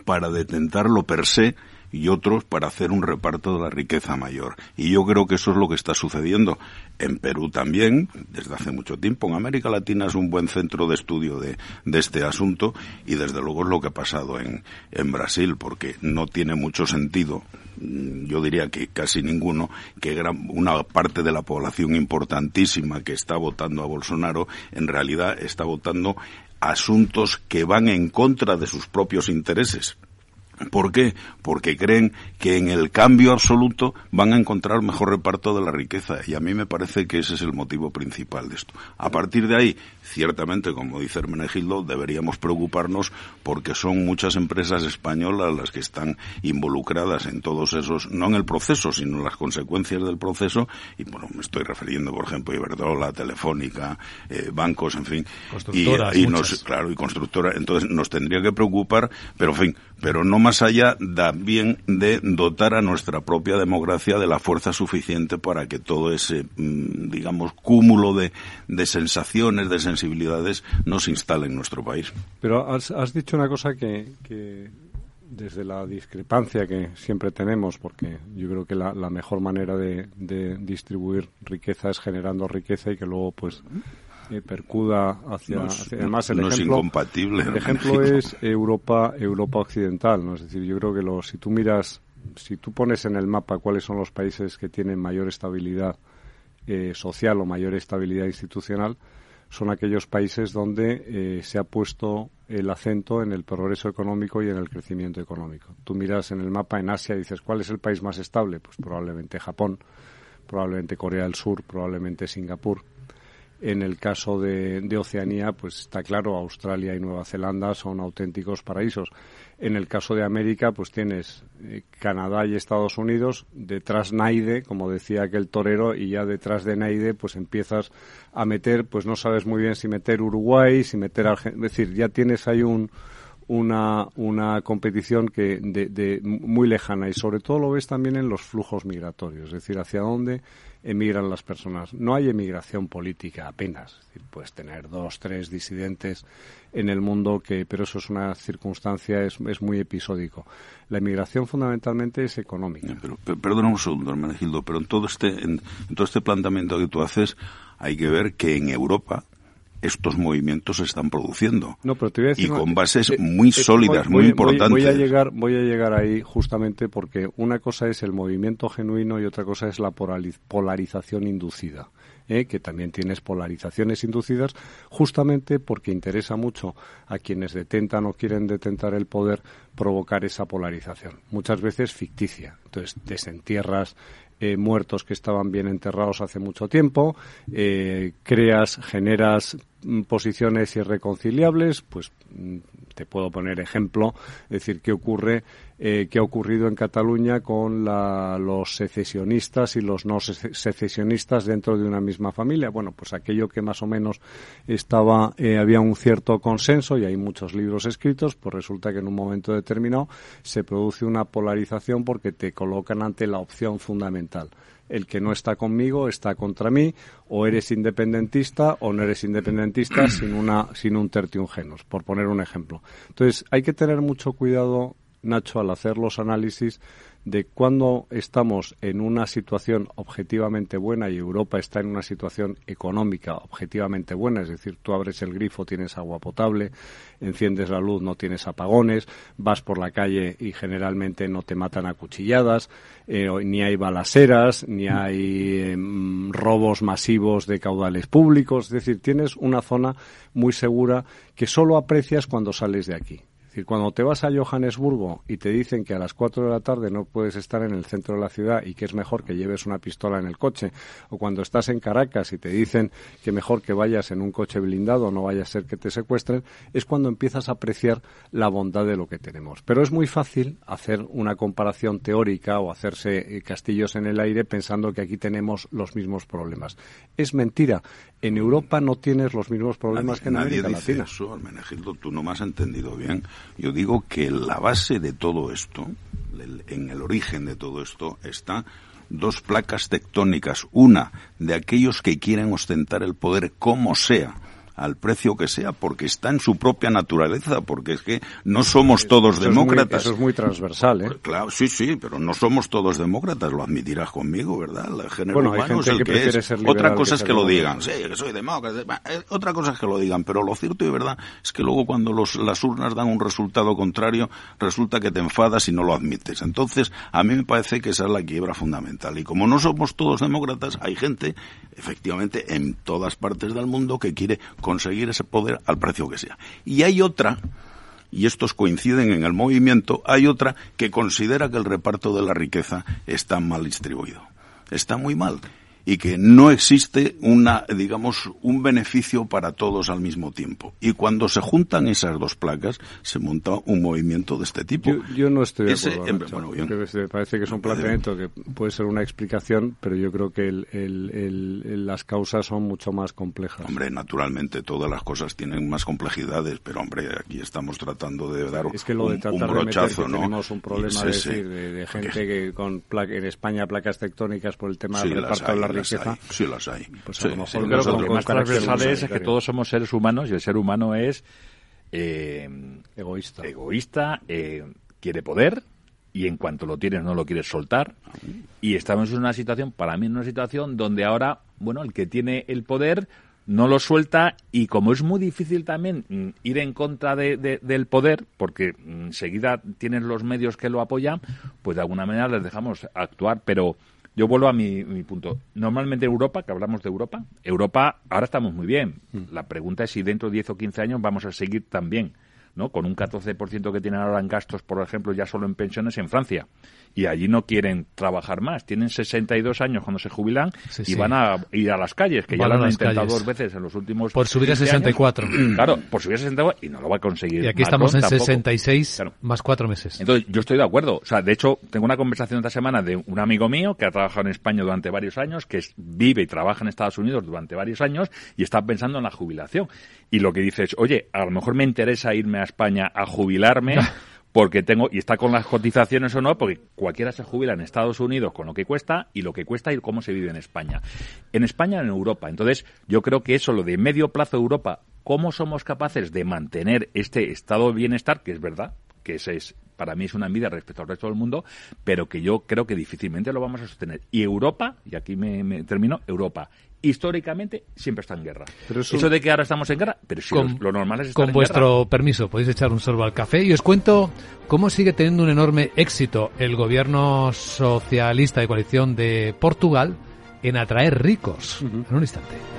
Speaker 11: para detentarlo per se, y otros para hacer un reparto de la riqueza mayor. Y yo creo que eso es lo que está sucediendo en Perú también, desde hace mucho tiempo. En América Latina es un buen centro de estudio de, de este asunto y desde luego es lo que ha pasado en, en Brasil, porque no tiene mucho sentido mm, yo diría que casi ninguno, que gran, una parte de la población importantísima que está votando a Bolsonaro en realidad está votando asuntos que van en contra de sus propios intereses. ¿Por qué? Porque creen que en el cambio absoluto van a encontrar mejor reparto de la riqueza. Y a mí me parece que ese es el motivo principal de esto. A partir de ahí, ciertamente, como dice Hermenegildo, deberíamos preocuparnos porque son muchas empresas españolas las que están involucradas en todos esos, no en el proceso, sino en las consecuencias del proceso. Y bueno, me estoy refiriendo, por ejemplo, a Iberdrola, Telefónica, eh, bancos, en fin.
Speaker 1: Y,
Speaker 11: y nos, claro, y constructora. Entonces nos tendría que preocupar, pero en fin, pero no más allá también de dotar a nuestra propia democracia de la fuerza suficiente para que todo ese, mm, digamos, cúmulo de, de sensaciones, de sensibilidades, no se instale en nuestro país.
Speaker 13: Pero has, has dicho una cosa que, que, desde la discrepancia que siempre tenemos, porque yo creo que la, mejor manera de distribuir riqueza es generando riqueza y que luego, pues, percuda hacia, además el ejemplo,
Speaker 11: incompatible.
Speaker 13: El ejemplo [LAUGHS] es Europa, Europa occidental, ¿no? Es decir, yo creo que lo, si tú miras, si tú pones en el mapa cuáles son los países que tienen mayor estabilidad eh, social o mayor estabilidad institucional, son aquellos países donde eh, se ha puesto el acento en el progreso económico y en el crecimiento económico. Tú miras en el mapa en Asia y dices, ¿cuál es el país más estable? Pues probablemente Japón, probablemente Corea del Sur, probablemente Singapur En el caso de, de Oceanía, pues está claro, Australia y Nueva Zelanda son auténticos paraísos. En el caso de América, pues tienes eh, Canadá y Estados Unidos, detrás Naide, como decía aquel torero, y ya detrás de Naide, pues empiezas a meter, pues no sabes muy bien si meter Uruguay, si meter Argentina, es decir, ya tienes ahí un, una, una competición que de, muy lejana y sobre todo lo ves también en los flujos migratorios, es decir, hacia dónde emigran las personas. No hay emigración política apenas, puedes tener dos, tres disidentes en el mundo, que, pero eso es una circunstancia, es, es muy episódico. La emigración fundamentalmente es económica.
Speaker 11: Pero, perdona un segundo, hermano pero en todo este, en todo este planteamiento que tú haces, hay que ver que en Europa estos movimientos se están produciendo.
Speaker 13: No, pero te voy a decir
Speaker 11: y con bases eh, muy eh, sólidas, muy importantes.
Speaker 13: Voy, a llegar, voy a llegar ahí justamente porque una cosa es el movimiento genuino y otra cosa es la polarización inducida. ¿eh? que también tienes polarizaciones inducidas, justamente porque interesa mucho a quienes detentan o quieren detentar el poder provocar esa polarización, muchas veces ficticia. Entonces, desentierras eh, muertos que estaban bien enterrados hace mucho tiempo, eh, creas, generas posiciones irreconciliables, pues mm, te puedo poner ejemplo, es decir, qué ocurre, eh, qué ha ocurrido en Cataluña con los secesionistas y los no secesionistas dentro de una misma familia. Bueno, pues aquello que más o menos estaba, eh, había un cierto consenso y hay muchos libros escritos, pues resulta que en un momento determinado se produce una polarización porque te colocan ante la opción fundamental el que no está conmigo está contra mí, o eres independentista o no eres independentista [CLEARS THROAT] sin, una, sin un tertium genus, por poner un ejemplo. Entonces, hay que tener mucho cuidado, Nacho, al hacer los análisis de cuando estamos en una situación objetivamente buena y Europa está en una situación económica objetivamente buena, es decir, tú abres el grifo, tienes agua potable, enciendes la luz, no tienes apagones, vas por la calle y generalmente no te matan a cuchilladas, eh, ni hay balaseras, ni hay em, robos masivos de caudales públicos, es decir, tienes una zona muy segura que solo aprecias cuando sales de aquí decir, cuando te vas a Johannesburgo y te dicen que a las 4 de la tarde no puedes estar en el centro de la ciudad y que es mejor que lleves una pistola en el coche, o cuando estás en Caracas y te dicen que mejor que vayas en un coche blindado, no vaya a ser que te secuestren, es cuando empiezas a apreciar la bondad de lo que tenemos. Pero es muy fácil hacer una comparación teórica o hacerse eh, castillos en el aire pensando que aquí tenemos los mismos problemas. Es mentira. En Europa no tienes los mismos problemas que en América
Speaker 11: dice
Speaker 13: Latina.
Speaker 11: Eso, tú no me has entendido bien. Yo digo que la base de todo esto, en el origen de todo esto, está dos placas tectónicas. Una de aquellos que quieren ostentar el poder como sea al precio que sea, porque está en su propia naturaleza, porque es que no somos todos demócratas.
Speaker 13: eso es muy transversal, ¿eh?
Speaker 11: Pues claro, sí, sí, pero no somos todos demócratas, lo admitirás conmigo, ¿verdad? El género humano es el que, es. Otra cosa es que lo digan, sí, que soy demócrata. Eh, otra cosa es que lo digan, pero lo cierto y verdad es que luego cuando los, las urnas dan un resultado contrario, resulta que te enfadas y no lo admites. Entonces, a mí me parece que esa es la quiebra fundamental. Y como no somos todos demócratas, hay gente, efectivamente, en todas partes del mundo que quiere conseguir ese poder al precio que sea. Y hay otra, y estos coinciden en el movimiento, hay otra que considera que el reparto de la riqueza está mal distribuido. Está muy mal y que no existe una, digamos, un beneficio para todos al mismo tiempo. Y cuando se juntan esas dos placas, se monta un movimiento de este tipo.
Speaker 13: Yo, no estoy de acuerdo. me parece que es un planteamiento que puede ser una explicación, pero yo creo que las causas son mucho más complejas.
Speaker 11: Hombre, naturalmente todas las cosas tienen más complejidades, pero hombre, aquí estamos tratando de dar
Speaker 13: es que lo de
Speaker 11: un, brochazo, ¿no?
Speaker 13: Tenemos un problema de, gente que con en España placas tectónicas por el tema del reparto de la
Speaker 11: sí las hay.
Speaker 12: Pues a lo mejor lo que más transversal es, que todos somos seres humanos y el ser humano es eh,
Speaker 13: egoísta.
Speaker 12: Egoísta, eh, quiere poder y en cuanto lo tienes no lo quieres soltar. Y estamos en una situación, para mí en una situación donde ahora, bueno, el que tiene el poder no lo suelta y como es muy difícil también mm, ir en contra de, del poder, porque enseguida tienes los medios que lo apoyan, pues de alguna manera les dejamos actuar, pero yo vuelvo a mi, punto. Normalmente Europa, que hablamos de Europa, Europa ahora estamos muy bien. Mm. La pregunta es si dentro de 10 o 15 años vamos a seguir tan bien. ¿no? Con un 14% que tienen ahora en gastos, por ejemplo, ya solo en pensiones en Francia. Y allí no quieren trabajar más. Tienen 62 años cuando se jubilan y van a ir a las calles, que ya lo han intentado dos veces en los últimos.
Speaker 1: Por subir a 64. [CLEARS THROAT]
Speaker 12: Claro, por subir a 64 y no lo va a conseguir.
Speaker 1: Y aquí estamos en 66 más cuatro meses.
Speaker 12: Entonces, yo estoy de acuerdo. O sea, de hecho, tengo una conversación esta semana de un amigo mío que ha trabajado en España durante varios años, que vive y trabaja en Estados Unidos durante varios años y está pensando en la jubilación. Y lo que dice es, oye, a lo mejor me interesa irme a España a jubilarme. [LAUGHS] porque tengo, y está con las cotizaciones o no, porque cualquiera se jubila en Estados Unidos con lo que cuesta y lo que cuesta y cómo se vive en España. En España, en Europa. Entonces, yo creo que eso, lo de medio plazo Europa, cómo somos capaces de mantener este estado de bienestar, que es verdad, que ese es, para mí es una envidia respecto al resto del mundo, pero que yo creo que difícilmente lo vamos a sostener. Y Europa, y aquí me, termino, Europa históricamente siempre está en guerra. eso... de que ahora estamos en guerra, pero si lo, normal es estar
Speaker 1: Con vuestro permiso, podéis echar un sorbo al café y os cuento cómo sigue teniendo un enorme éxito el gobierno socialista de coalición de Portugal en atraer ricos. En un instante.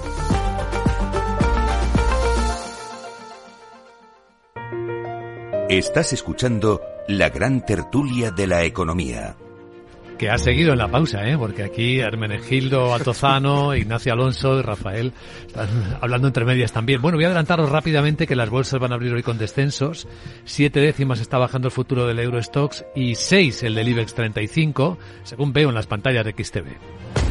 Speaker 2: Estás escuchando la gran tertulia de la economía.
Speaker 1: Que ha seguido en la pausa, ¿eh? porque aquí Hermenegildo Altozano, [LAUGHS] Ignacio Alonso y Rafael están hablando entre medias también. Bueno, voy a adelantaros rápidamente que las bolsas van a abrir hoy con descensos. Siete décimas está bajando el futuro del Eurostox y seis el del IBEX 35, según veo en las pantallas de XTV.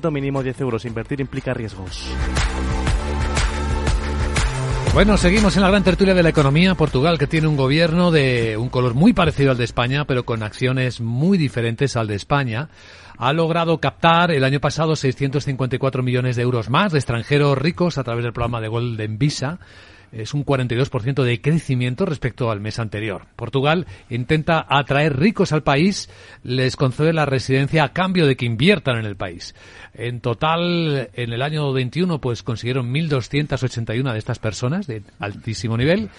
Speaker 14: mínimo 10 euros. Invertir implica riesgos.
Speaker 1: Bueno, seguimos en la gran tertulia de la economía. Portugal, que tiene un gobierno de un color muy parecido al de España, pero con acciones muy diferentes al de España, ha logrado captar el año pasado 654 millones de euros más de extranjeros ricos a través del programa de Golden Visa es un 42% de crecimiento respecto al mes anterior. Portugal intenta atraer ricos al país, les concede la residencia a cambio de que inviertan en el país. En total, en el año 21, pues consiguieron 1.281 de estas personas de altísimo nivel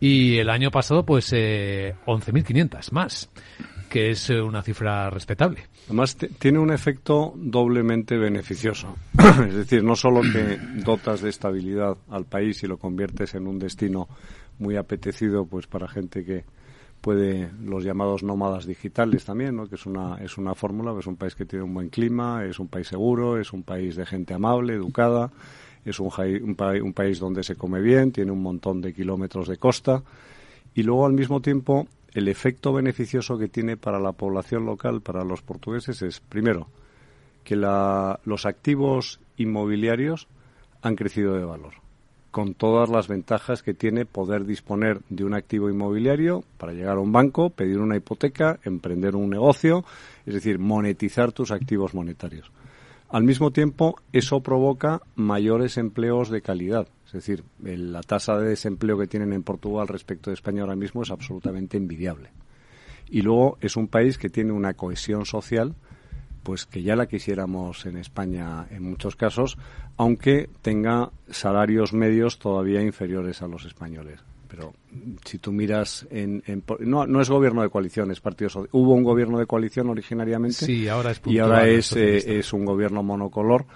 Speaker 1: y el año pasado, pues eh, 11.500 más que es eh, una cifra respetable.
Speaker 13: Además, tiene un efecto doblemente beneficioso. [CLEARS THROAT] es decir, no solo que [CLEARS THROAT] dotas de estabilidad al país y lo conviertes en un destino muy apetecido pues para gente que puede los llamados nómadas digitales también, ¿no? que es una es una fórmula, es un país que tiene un buen clima, es un país seguro, es un país de gente amable, educada, es un, un, un país donde se come bien, tiene un montón de kilómetros de costa y luego al mismo tiempo el efecto beneficioso que tiene para la población local, para los portugueses, es, primero, que los activos inmobiliarios han crecido de valor, con todas las ventajas que tiene poder disponer de un activo inmobiliario para llegar a un banco, pedir una hipoteca, emprender un negocio, es decir, monetizar tus activos monetarios. Al mismo tiempo, eso provoca mayores empleos de calidad. Es decir, la tasa de desempleo que tienen en Portugal respecto de España ahora mismo es absolutamente envidiable. y luego es un país que tiene una cohesión social pues que ya la quisiéramos en España en muchos casos, aunque tenga salarios medios todavía inferiores a los españoles. Pero si tú miras en, no, no es gobierno de coalición, es partido Hubo un gobierno de coalición originariamente
Speaker 1: sí, ahora es
Speaker 13: y ahora es, eh, es un gobierno monocolor.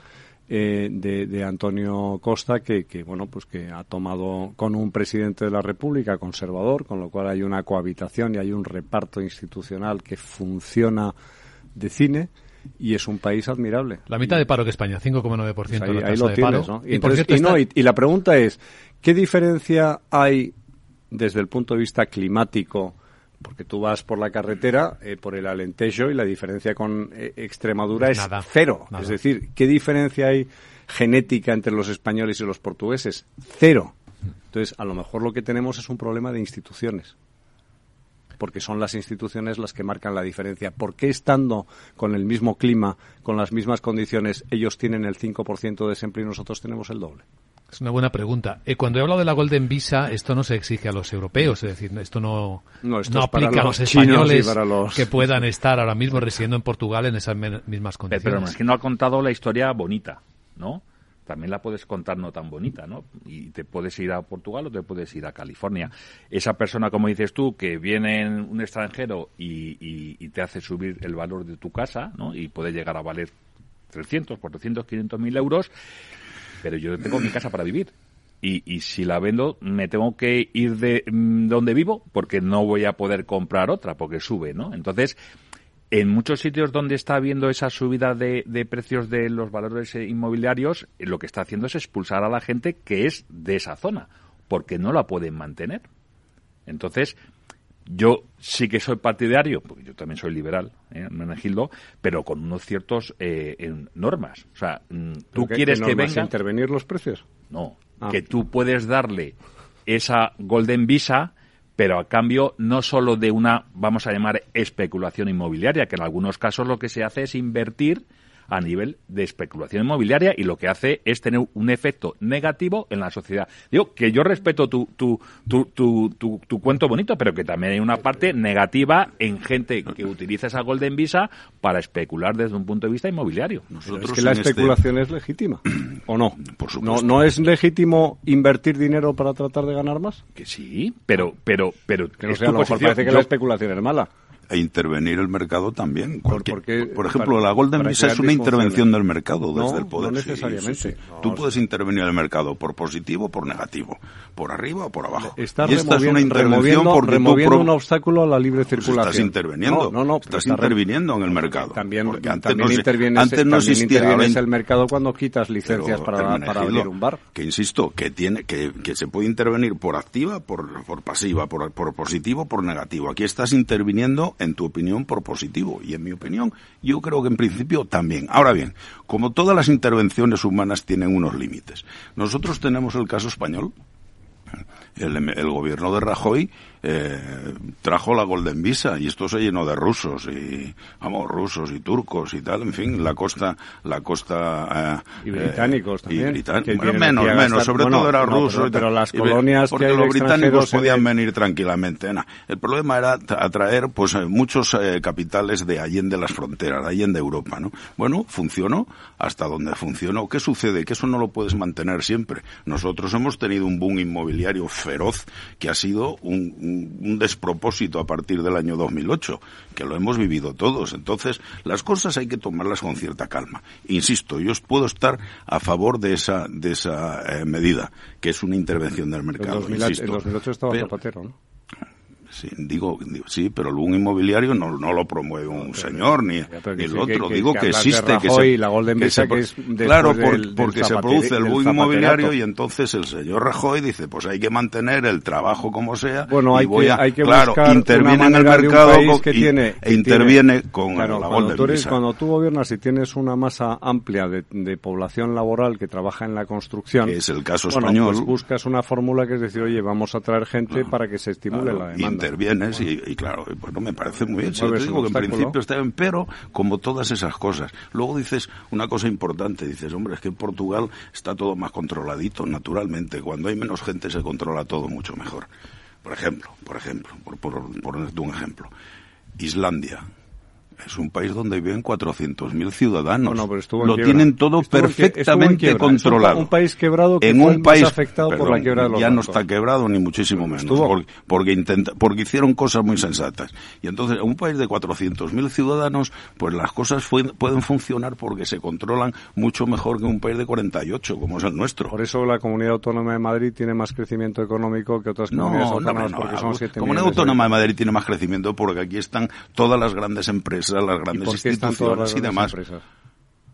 Speaker 13: Eh, de, de, Antonio Costa que, que, bueno pues que ha tomado con un presidente de la República conservador con lo cual hay una cohabitación y hay un reparto institucional que funciona de cine y es un país admirable.
Speaker 1: La mitad de paro que España, 5,9%
Speaker 13: pues ahí, lo tienes, ¿no? Y, la pregunta es, ¿qué diferencia hay desde el punto de vista climático? Porque tú vas por la carretera, eh, por el Alentejo, y la diferencia con eh, Extremadura es cero. Es decir, ¿qué diferencia hay genética entre los españoles y los portugueses? Cero. Entonces, a lo mejor lo que tenemos es un problema de instituciones porque son las instituciones las que marcan la diferencia. ¿Por qué estando con el mismo clima, con las mismas condiciones, ellos tienen el 5% de desempleo y nosotros tenemos el doble?
Speaker 1: Es una buena pregunta. Eh, cuando he hablado de la Golden Visa, esto no se exige a los europeos, es decir, esto no, no, aplica a los españoles que puedan [LAUGHS] estar ahora mismo residiendo en Portugal en esas mismas condiciones.
Speaker 12: Pero es que no ha contado la historia bonita, ¿no? también la puedes contar no tan bonita, ¿no? Y te puedes ir a Portugal o te puedes ir a California. Esa persona, como dices tú, que viene en un extranjero y, te hace subir el valor de tu casa, ¿no? Y puede llegar a valer 300, 400, 500 mil euros, pero yo tengo mi casa para vivir. Y, y, si la vendo, me tengo que ir de mm, donde vivo porque no voy a poder comprar otra porque sube, ¿no? Entonces, en muchos sitios donde está habiendo esa subida de, precios de los valores inmobiliarios, lo que está haciendo es expulsar a la gente que es de esa zona, porque no la pueden mantener. Entonces, yo sí que soy partidario, porque yo también soy liberal, ¿eh? Gildo, pero con unos ciertos eh, normas. O sea, mm, tú quieres que venga...
Speaker 13: intervenir los precios?
Speaker 12: No, ah. que tú puedes darle esa golden visa pero a cambio no solo de una, vamos a llamar, especulación inmobiliaria, que en algunos casos lo que se hace es invertir a nivel de especulación inmobiliaria y lo que hace es tener un efecto negativo en la sociedad. Digo que yo respeto tu, tu, tu, tu, tu cuento bonito, pero que también hay una parte negativa en gente que utiliza esa Golden Visa para especular desde un punto de vista inmobiliario.
Speaker 13: Nosotros es que la este especulación es legítima, ¿o no? [CLEARS THROAT] Por supuesto. ¿No, ¿No es legítimo invertir dinero para tratar de ganar más?
Speaker 12: Que sí, pero... pero, pero
Speaker 13: que no sea, parece que la especulación es mala
Speaker 11: e intervenir el mercado también. por, ejemplo, la Golden Visa es una intervención del mercado desde el poder.
Speaker 13: No necesariamente.
Speaker 11: Tú puedes intervenir el mercado por positivo o por negativo, por arriba o por abajo.
Speaker 13: Estás y esta es una intervención porque removiendo un obstáculo a la libre pues circulación.
Speaker 11: estás interviniendo. No, no, estás interviniendo en el mercado.
Speaker 13: También, antes también no, intervienes, antes no existía el mercado cuando quitas licencias para, para abrir un bar.
Speaker 11: Que insisto, que tiene que, que se puede intervenir por activa, por, por pasiva, por, por positivo, por negativo. Aquí estás interviniendo en tu opinión por positivo. Y en mi opinión, yo creo que en principio también. Ahora bien, como todas las intervenciones humanas tienen unos límites, nosotros tenemos el caso español. El, el gobierno de Rajoy eh, trajo la Golden Visa y esto se llenó de rusos y vamos rusos y turcos y tal en fin la costa la costa
Speaker 13: eh, y británicos
Speaker 11: eh, también menos menos sobre todo eran rusos
Speaker 13: pero, las colonias
Speaker 11: porque los británicos podían venir tranquilamente el problema era atraer pues eh, muchos capitales de allende las fronteras de allende Europa no bueno funcionó. Hasta donde funcionó qué sucede que eso no lo puedes mantener siempre. Nosotros hemos tenido un boom inmobiliario feroz que ha sido un un, despropósito a partir del año 2008, que lo hemos vivido todos. Entonces, las cosas hay que tomarlas con cierta calma. Insisto, yo puedo estar a favor de esa, de esa eh, medida, que es una intervención del mercado.
Speaker 13: En, 2008 estaba Zapatero, ¿no?
Speaker 11: Sí, digo, sí, pero el boom inmobiliario no, no lo promueve un señor ni, el otro. digo que, existe, que se,
Speaker 13: la Golden
Speaker 11: que claro, porque se produce el boom inmobiliario y entonces el señor Rajoy dice, pues hay que mantener el trabajo como sea.
Speaker 13: Bueno, hay,
Speaker 11: que,
Speaker 13: hay que
Speaker 11: claro, interviene en el mercado que tiene, e interviene con la
Speaker 13: cuando tú, cuando tú gobiernas y tienes una masa amplia de, de, población laboral que trabaja en la construcción,
Speaker 11: que es el caso español,
Speaker 13: pues buscas una fórmula que es decir, oye, vamos a traer gente para que se estimule la demanda
Speaker 11: intervienes y, y, claro, bueno, me parece muy bien. yo te digo que en principio está bien, pero como todas esas cosas. Luego dices una cosa importante, dices, hombre, es que en Portugal está todo más controladito, naturalmente. Cuando hay menos gente se controla todo mucho mejor. Por ejemplo, por ejemplo, por, por, por ponerte un ejemplo. Islandia. Es un país donde viven 400.000 ciudadanos.
Speaker 13: No, no, pero estuvo en
Speaker 11: Lo
Speaker 13: quiebra.
Speaker 11: tienen todo
Speaker 13: Estuvo en
Speaker 11: perfectamente
Speaker 13: un
Speaker 11: controlado.
Speaker 13: un país quebrado que
Speaker 11: en
Speaker 13: fue
Speaker 11: un país
Speaker 13: afectado por la quiebra de los
Speaker 11: ya no está quebrado ni muchísimo menos porque, porque intenta porque hicieron cosas muy sensatas y entonces en un país de 400.000 ciudadanos pues las cosas fue- pueden funcionar porque se controlan mucho mejor que un país de 48 como es el nuestro
Speaker 13: Por eso la Comunidad Autónoma de Madrid tiene más crecimiento económico que otras comunidades
Speaker 11: no,
Speaker 13: autónomas
Speaker 11: no,
Speaker 13: porque
Speaker 11: no.
Speaker 13: son 7
Speaker 11: La Comunidad Autónoma de Madrid tiene más crecimiento porque aquí están todas las grandes empresas, grandes
Speaker 13: por qué están todas las
Speaker 11: instituciones y
Speaker 13: grandes
Speaker 11: demás.
Speaker 13: empresas?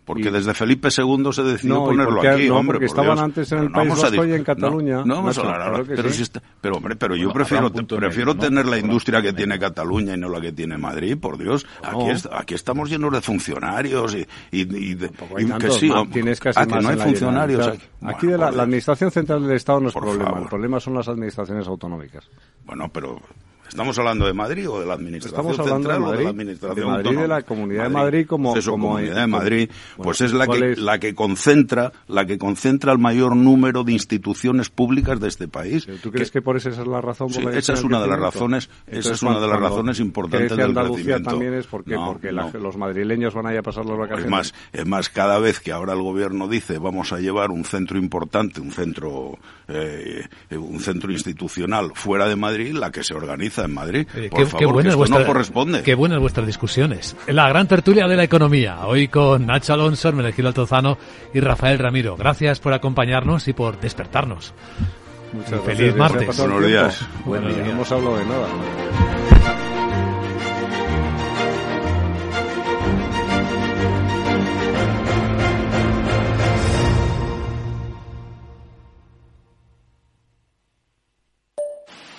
Speaker 11: Porque desde Felipe II se decidió
Speaker 13: No, ¿y
Speaker 11: ponerlo
Speaker 13: por qué?
Speaker 11: aquí,
Speaker 13: No,
Speaker 11: hombre,
Speaker 13: porque
Speaker 11: por
Speaker 13: estaban
Speaker 11: Dios.
Speaker 13: antes en el
Speaker 11: Pero no
Speaker 13: País
Speaker 11: a
Speaker 13: Vasco y en
Speaker 11: no,
Speaker 13: Cataluña,
Speaker 11: No, vamos a
Speaker 13: Nacho,
Speaker 11: hablar ahora.
Speaker 13: claro
Speaker 11: pero,
Speaker 13: sí.
Speaker 11: si está- pero hombre, pero yo
Speaker 12: Bueno,
Speaker 11: prefiero, prefiero
Speaker 12: medio, ¿no?
Speaker 11: tener la industria que tiene Cataluña y no la que tiene Madrid, por Dios. Aquí,
Speaker 13: No.
Speaker 11: es- aquí estamos llenos de funcionarios y, y, y de- y que sí,
Speaker 13: ma-
Speaker 11: hombre.
Speaker 13: tienes casi
Speaker 11: ah, que no hay funcionarios. Aquí.
Speaker 13: Aquí
Speaker 11: Bueno,
Speaker 13: de la, la. Administración Central del Estado no es problema, el problema son las administraciones autonómicas.
Speaker 11: Bueno, pero ¿estamos hablando de Madrid o de la Administración
Speaker 13: Estamos hablando de
Speaker 11: Central o de
Speaker 13: Madrid,
Speaker 11: la Administración
Speaker 13: de Madrid, de la Comunidad de Madrid como-
Speaker 11: Pues eso,
Speaker 13: como-
Speaker 11: Comunidad de Madrid,
Speaker 13: bueno,
Speaker 11: pues es la
Speaker 13: ¿cuál
Speaker 11: que
Speaker 13: es?
Speaker 11: la que concentra, la que concentra el mayor número de instituciones públicas de este país.
Speaker 13: ¿Tú crees que por esa es la razón? por
Speaker 11: Sí,
Speaker 13: la que
Speaker 11: esa es una de las razones, esa es una de las razones importantes del
Speaker 13: Andalucía
Speaker 11: crecimiento.
Speaker 13: también es porque,
Speaker 11: No,
Speaker 13: porque la- los madrileños van a ir a pasar las vacaciones.
Speaker 11: Es más, es más, cada vez que ahora el gobierno dice vamos a llevar un centro importante, un centro, eh, un centro institucional fuera de Madrid, la que se organiza en Madrid.
Speaker 1: Eh,
Speaker 11: Por
Speaker 1: qué,
Speaker 11: favor,
Speaker 1: qué
Speaker 11: que
Speaker 1: buena es
Speaker 11: esto
Speaker 1: vuestra-
Speaker 11: no corresponde.
Speaker 1: Qué buenas vuestras discusiones. La gran tertulia de la economía, hoy con Nacho Alonso, Hermenegildo Altozano y Rafael Ramiro. Gracias por acompañarnos y por despertarnos.
Speaker 13: Muchas gracias.
Speaker 1: feliz martes.
Speaker 11: Buenos días.
Speaker 13: Bueno,
Speaker 1: Buenos
Speaker 13: ya
Speaker 1: días.
Speaker 13: no hemos hablado de nada.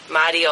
Speaker 15: Mario,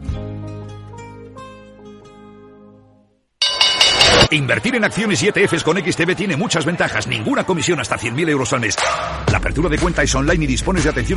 Speaker 16: Invertir en acciones y ETFs con XTB tiene muchas ventajas. Ninguna comisión hasta 100.000 euros al mes. La apertura de cuenta es online y dispones de atención